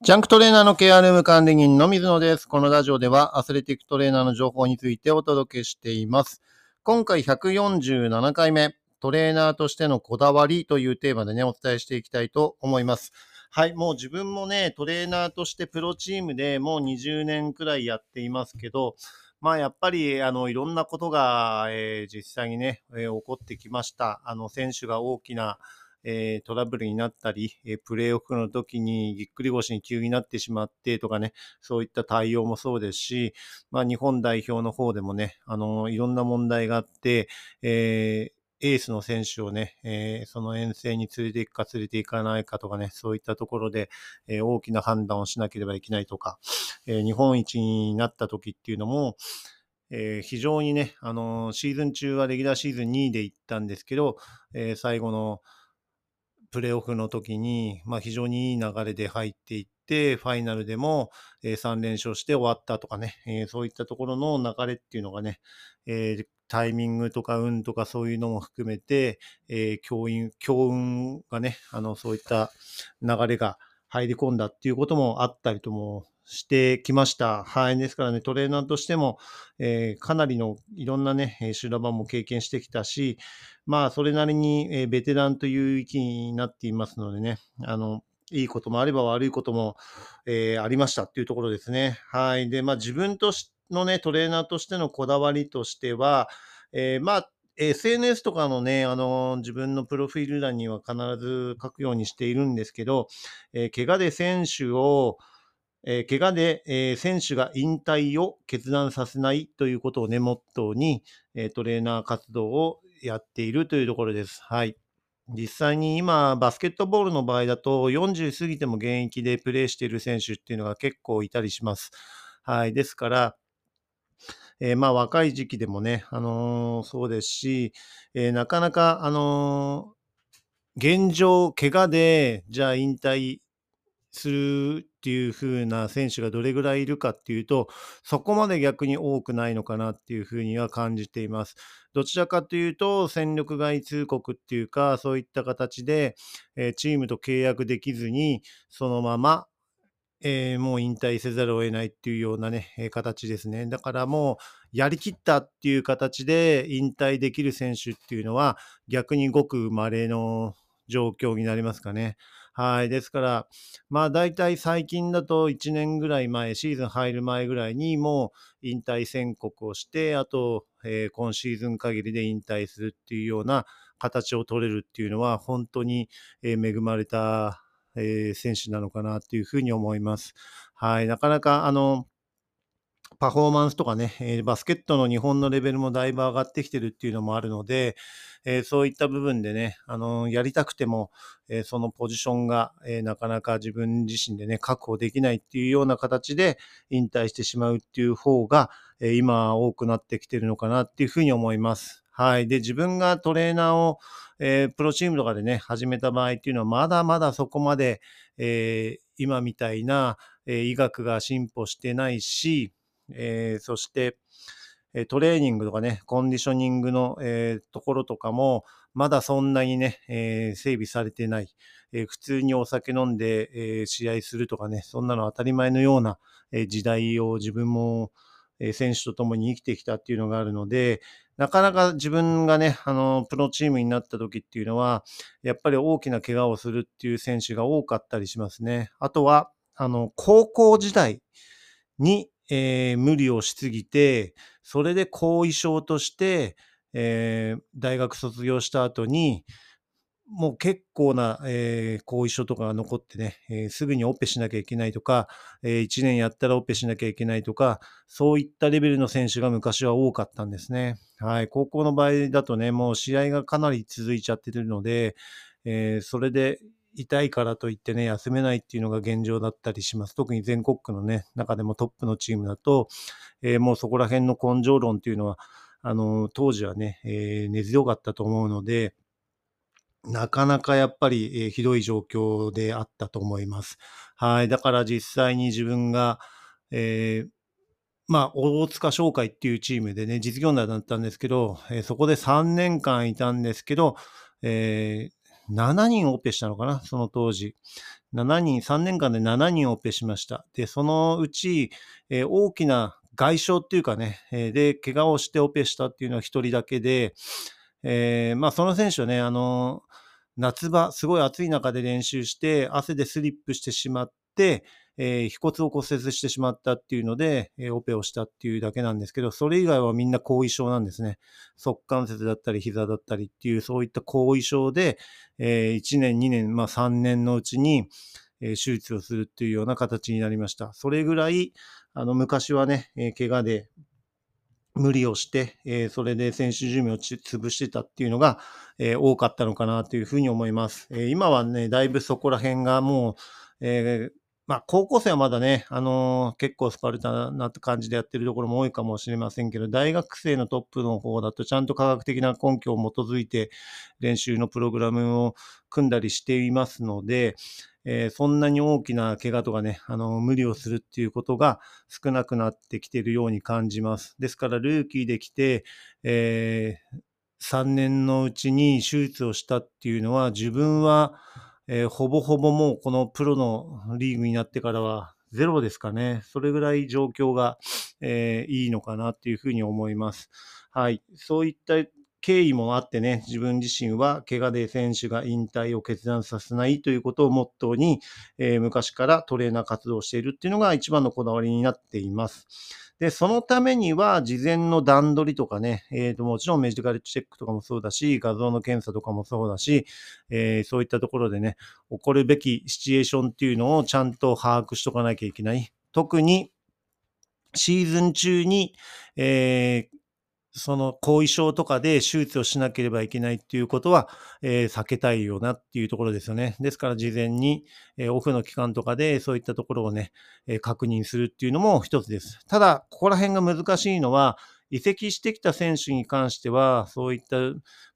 ジャンクトレーナーのケアルーム管理人の水野です。このラジオではアスレティックトレーナーの情報についてお届けしています。今回147回目、トレーナーとしてのこだわりというテーマでね、お伝えしていきたいと思います。はい、もう自分もね、トレーナーとしてプロチームでもう20年くらいやっていますけど、まあやっぱりあのいろんなことが、えー実際にね、えー起こってきました。あの選手が大きなえートラブルになったり、えープレーオフの時にぎっくり腰に急になってしまってとかね、そういった対応もそうですし、まあ、日本代表の方でもね、あのいろんな問題があって、えーエースの選手をね、えーその遠征に連れて行くか連れて行かないかとかね、そういったところで、えー大きな判断をしなければいけないとか、えー日本一になった時っていうのも、え非常にね、あのシーズン中はレギュラーシーズン2位で行ったんですけど、え最後のプレーオフの時に、まあ、非常にいい流れで入っていって、ファイナルでも、え3連勝して終わったとかね、えーそういったところの流れっていうのがね、えータイミングとか運とかそういうのも含めて、えー強運、強運がね、あの、そういった流れが入り込んだっていうこともあったりともしてきました。はい。ですからね、トレーナーとしても、えーかなりのいろんなね、修羅場も経験してきたし、まあ、それなりに、えーベテランという域になっていますのでね、あの、いいこともあれば悪いことも、えーありましたっていうところですね。はい。で、まあ、自分としのね、トレーナーとしてのこだわりとしては、えーまあ、SNS とかのね、あの、自分のプロフィール欄には必ず書くようにしているんですけど、えー怪我で選手を、えー怪我で、えー選手が引退を決断させないということをね、モットーに、えートレーナー活動をやっているというところです。はい。実際に今、バスケットボールの場合だと、40過ぎても現役でプレーしている選手っていうのが結構いたりします。はい。ですから、えーまあ若い時期でもね、あのーそうですし、えーなかなか、あの現状、怪我で、じゃあ引退するっていう風な選手がどれぐらいいるかっていうと、そこまで逆に多くないのかなっていう風には感じています。どちらかというと、戦力外通告っていうか、そういった形で、えーチームと契約できずに、そのまま、えーもう引退せざるを得ないっていうようなね、えー形ですね。だからもう、やりきったっていう形で引退できる選手っていうのは、逆にごく稀の状況になりますかね。はい。ですから、まあ大体最近だと1年ぐらい前、シーズン入る前ぐらいにもう引退宣告をして、あと、えー今シーズン限りで引退するっていうような形を取れるっていうのは、本当に、え恵まれた、えー選手なのかなっていうふうに思います。はい。なかなか、あの、パフォーマンスとかね、えバスケットの日本のレベルもだいぶ上がってきてるっていうのもあるので、えそういった部分でね、あのやりたくても、えそのポジションが、えなかなか自分自身でね、確保できないっていうような形で引退してしまうっていう方が、え今多くなってきてるのかなっていうふうに思います。はい。で、自分がトレーナーを、えープロチームとかでね、始めた場合っていうのは、まだまだそこまで、えー今みたいな、えー医学が進歩してないし、えーそして、えトレーニングとかね、コンディショニングの、えところとかも、まだそんなにね、え整備されてない。え普通にお酒飲んで、え試合するとかね、そんなの当たり前のような、え時代を自分も、え選手と共に生きてきたっていうのがあるので、なかなか自分がね、あの、プロチームになった時っていうのは、やっぱり大きな怪我をするっていう選手が多かったりしますね。あとは、あの、高校時代に、えー無理をしすぎて、それで後遺症として、えー大学卒業した後に、もう結構な、えー後遺症とかが残ってね、えーすぐにオペしなきゃいけないとか、え1年やったらオペしなきゃいけないとか、そういったレベルの選手が昔は多かったんですね。はい。高校の場合だとね、もう試合がかなり続いちゃってるので、えーそれで痛いからといってね、休めないっていうのが現状だったりします。特に全国区のね、中でもトップのチームだと、えーもうそこら辺の根性論っていうのは、あの、当時はね、えー根強かったと思うので、なかなかやっぱり、えーひどい状況であったと思います。はい。だから実際に自分が、えーまあ、大塚商会っていうチームでね、実業団だったんですけど、えーそこで3年間いたんですけど、えー7人オペしたのかな、その当時。7人、3年間で7人オペしました。で、そのうち、えー、大きな外傷っていうかね、えー、で、怪我をしてオペしたっていうのは1人だけで、えー、まあ、その選手はね、あの夏場、すごい暑い中で練習して、汗でスリップしてしまって、えー、腓骨を骨折してしまったっていうので、えー、オペをしたっていうだけなんですけど、それ以外はみんな後遺症なんですね。側関節だったり膝だったりっていう、そういった後遺症で、えー、1年、2年、まあ3年のうちに、え手術をするっていうような形になりました。それぐらい、あの、昔はね、え怪我で無理をして、えそれで選手寿命を潰してたっていうのが、え多かったのかなというふうに思います。え今はね、だいぶそこら辺がもう、えまあ、高校生はまだね、あのー、結構スパルタな感じでやってるところも多いかもしれませんけど、大学生のトップの方だとちゃんと科学的な根拠を基づいて練習のプログラムを組んだりしていますので、えー、そんなに大きな怪我とかね、あのー、無理をするっていうことが少なくなってきているように感じます。ですから、ルーキーで来て、え、3年のうちに手術をしたっていうのは、自分は、えー、ほぼほぼもうこのプロのリーグになってからはゼロですかね。それぐらい状況が、えー、いいのかなっていうふうに思います。はい。そういった経緯もあってね、自分自身は怪我で選手が引退を決断させないということをモットーに、えー、昔からトレーナー活動しているっていうのが一番のこだわりになっています。で、そのためには、事前の段取りとかね、えー、ともちろんメディカルチェックとかもそうだし、画像の検査とかもそうだし、えー、そういったところでね、起こるべきシチュエーションっていうのをちゃんと把握しとかなきゃいけない。特に、シーズン中に、えー、その後遺症とかで手術をしなければいけないっていうことは、えー、避けたいよなっていうところですよね。ですから事前に、えー、オフの期間とかでそういったところをね、えー、確認するっていうのも一つです。ただ、ここら辺が難しいのは、移籍してきた選手に関しては、そういった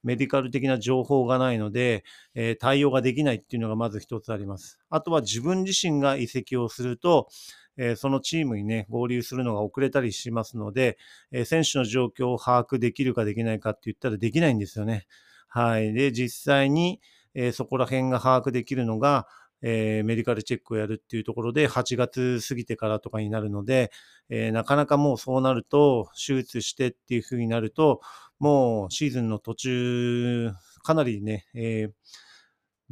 メディカル的な情報がないので、え対応ができないっていうのがまず一つあります。あとは自分自身が移籍をすると、えそのチームにね、合流するのが遅れたりしますので、え選手の状況を把握できるかできないかって言ったらできないんですよね。はい。で、実際に、えそこら辺が把握できるのが、えー、メディカルチェックをやるっていうところで、8月過ぎてからとかになるので、えー、なかなかもうそうなると、手術してっていう風になると、もうシーズンの途中、かなりね、えー、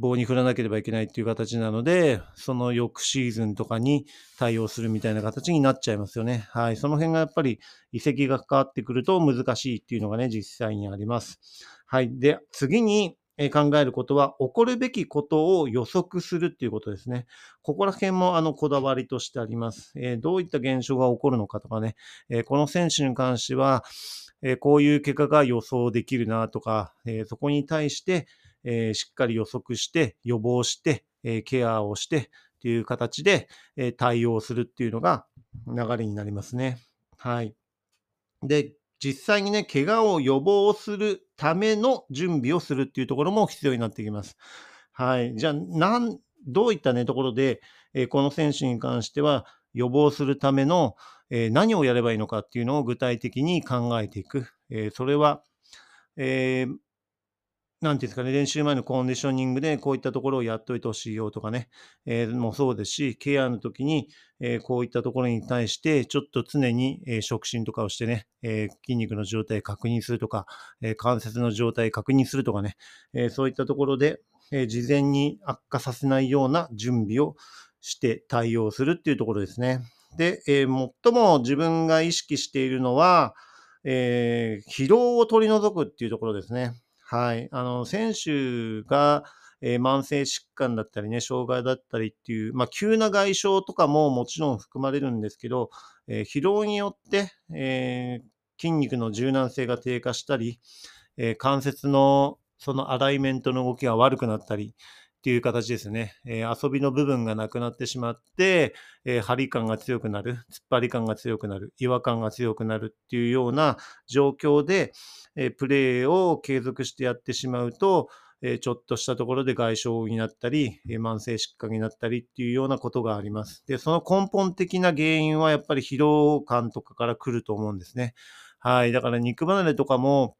棒に振らなければいけないっていう形なので、その翌シーズンとかに対応するみたいな形になっちゃいますよね。はい。その辺がやっぱり移籍が関わってくると難しいっていうのがね、実際にあります。はい。で、次に考えることは、起こるべきことを予測するっていうことですね。ここら辺もあのこだわりとしてあります。え、どういった現象が起こるのかとかね、え、この選手に関しては、え、こういう結果が予想できるなとか、えそこに対して、え、しっかり予測して、予防して、え、ケアをしてっていう形で、え、対応するっていうのが流れになりますね。はい。で、実際にね、怪我を予防するための準備をするっていうところも必要になってきます。はい。じゃあ、なん、どういったね、ところで、えー、この選手に関しては予防するための、えー、何をやればいいのかっていうのを具体的に考えていく。えー、それは、えー、なんていうんですかね、練習前のコンディショニングでこういったところをやっといてほしいよとかね、えー、もそうですし、ケアの時に、えー、こういったところに対して、ちょっと常に、えー、触診とかをしてね、え筋肉の状態確認するとか、え関節の状態確認するとかね、えそういったところで、え事前に悪化させないような準備をして対応するっていうところですね。で、え最も自分が意識しているのは、え疲労を取り除くっていうところですね。はい。あの、選手が、えー、慢性疾患だったりね、障害だったりっていう、まあ、急な外傷とかももちろん含まれるんですけど、えー、疲労によって、えー、筋肉の柔軟性が低下したり、え関節のそのアライメントの動きが悪くなったりっていう形ですね。え遊びの部分がなくなってしまって、え張り感が強くなる、突っ張り感が強くなる、違和感が強くなるっていうような状況で、えプレーを継続してやってしまうと、えちょっとしたところで外傷になったり、え慢性疾患になったりっていうようなことがあります。で、その根本的な原因はやっぱり疲労感とかから来ると思うんですね。はい。だから肉離れとかも、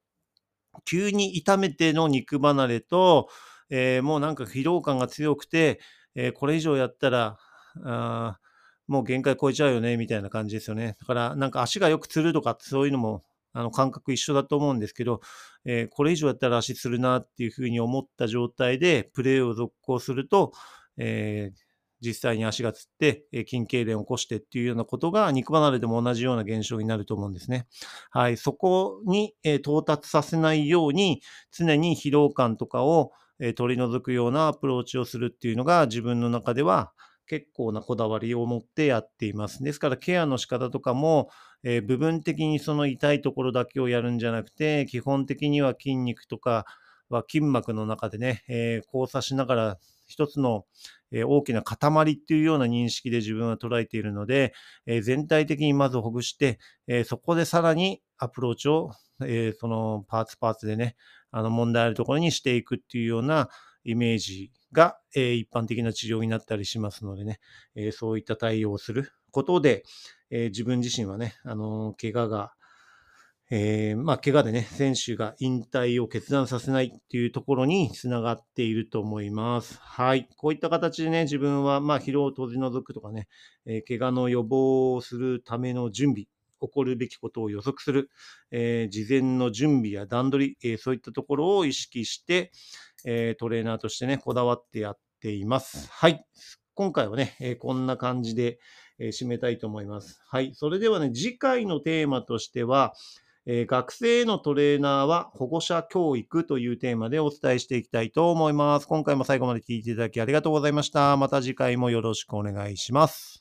急に痛めての肉離れと、えーもうなんか疲労感が強くて、えーこれ以上やったら、あもう限界超えちゃうよね、みたいな感じですよね。だから、なんか足がよくつるとか、そういうのも、あの、感覚一緒だと思うんですけど、えーこれ以上やったら足つるなっていうふうに思った状態で、プレーを続行すると、えー実際に足がつって、えー筋痙攣を起こしてっていうようなことが、肉離れでも同じような現象になると思うんですね。はい。そこに、えー到達させないように、常に疲労感とかを、えー取り除くようなアプローチをするっていうのが、自分の中では、結構なこだわりを持ってやっています。ですから、ケアの仕方とかも、えー部分的にその痛いところだけをやるんじゃなくて、基本的には筋肉とかは筋膜の中でね、えー交差しながら一つの、えー大きな塊っていうような認識で自分は捉えているので、え全体的にまずほぐして、えそこでさらにアプローチを、えーそのパーツパーツでね、あの問題あるところにしていくっていうようなイメージが、えー一般的な治療になったりしますのでね、えーそういった対応をすることで、えー自分自身はね、あの怪我が、えまあ、怪我でね、選手が引退を決断させないっていうところにつながっていると思います。はい。こういった形でね、自分は、まあ、疲労を取り除くとかね、え怪我の予防をするための準備、起こるべきことを予測する、えー事前の準備や段取り、えーそういったところを意識して、えートレーナーとしてね、こだわってやっています。はい。今回はね、えーこんな感じで、えー締めたいと思います。はい。それではね、次回のテーマとしては、えー学生へのトレーナーは保護者教育というテーマでお伝えしていきたいと思います。今回も最後まで聞いていただきありがとうございました。また次回もよろしくお願いします。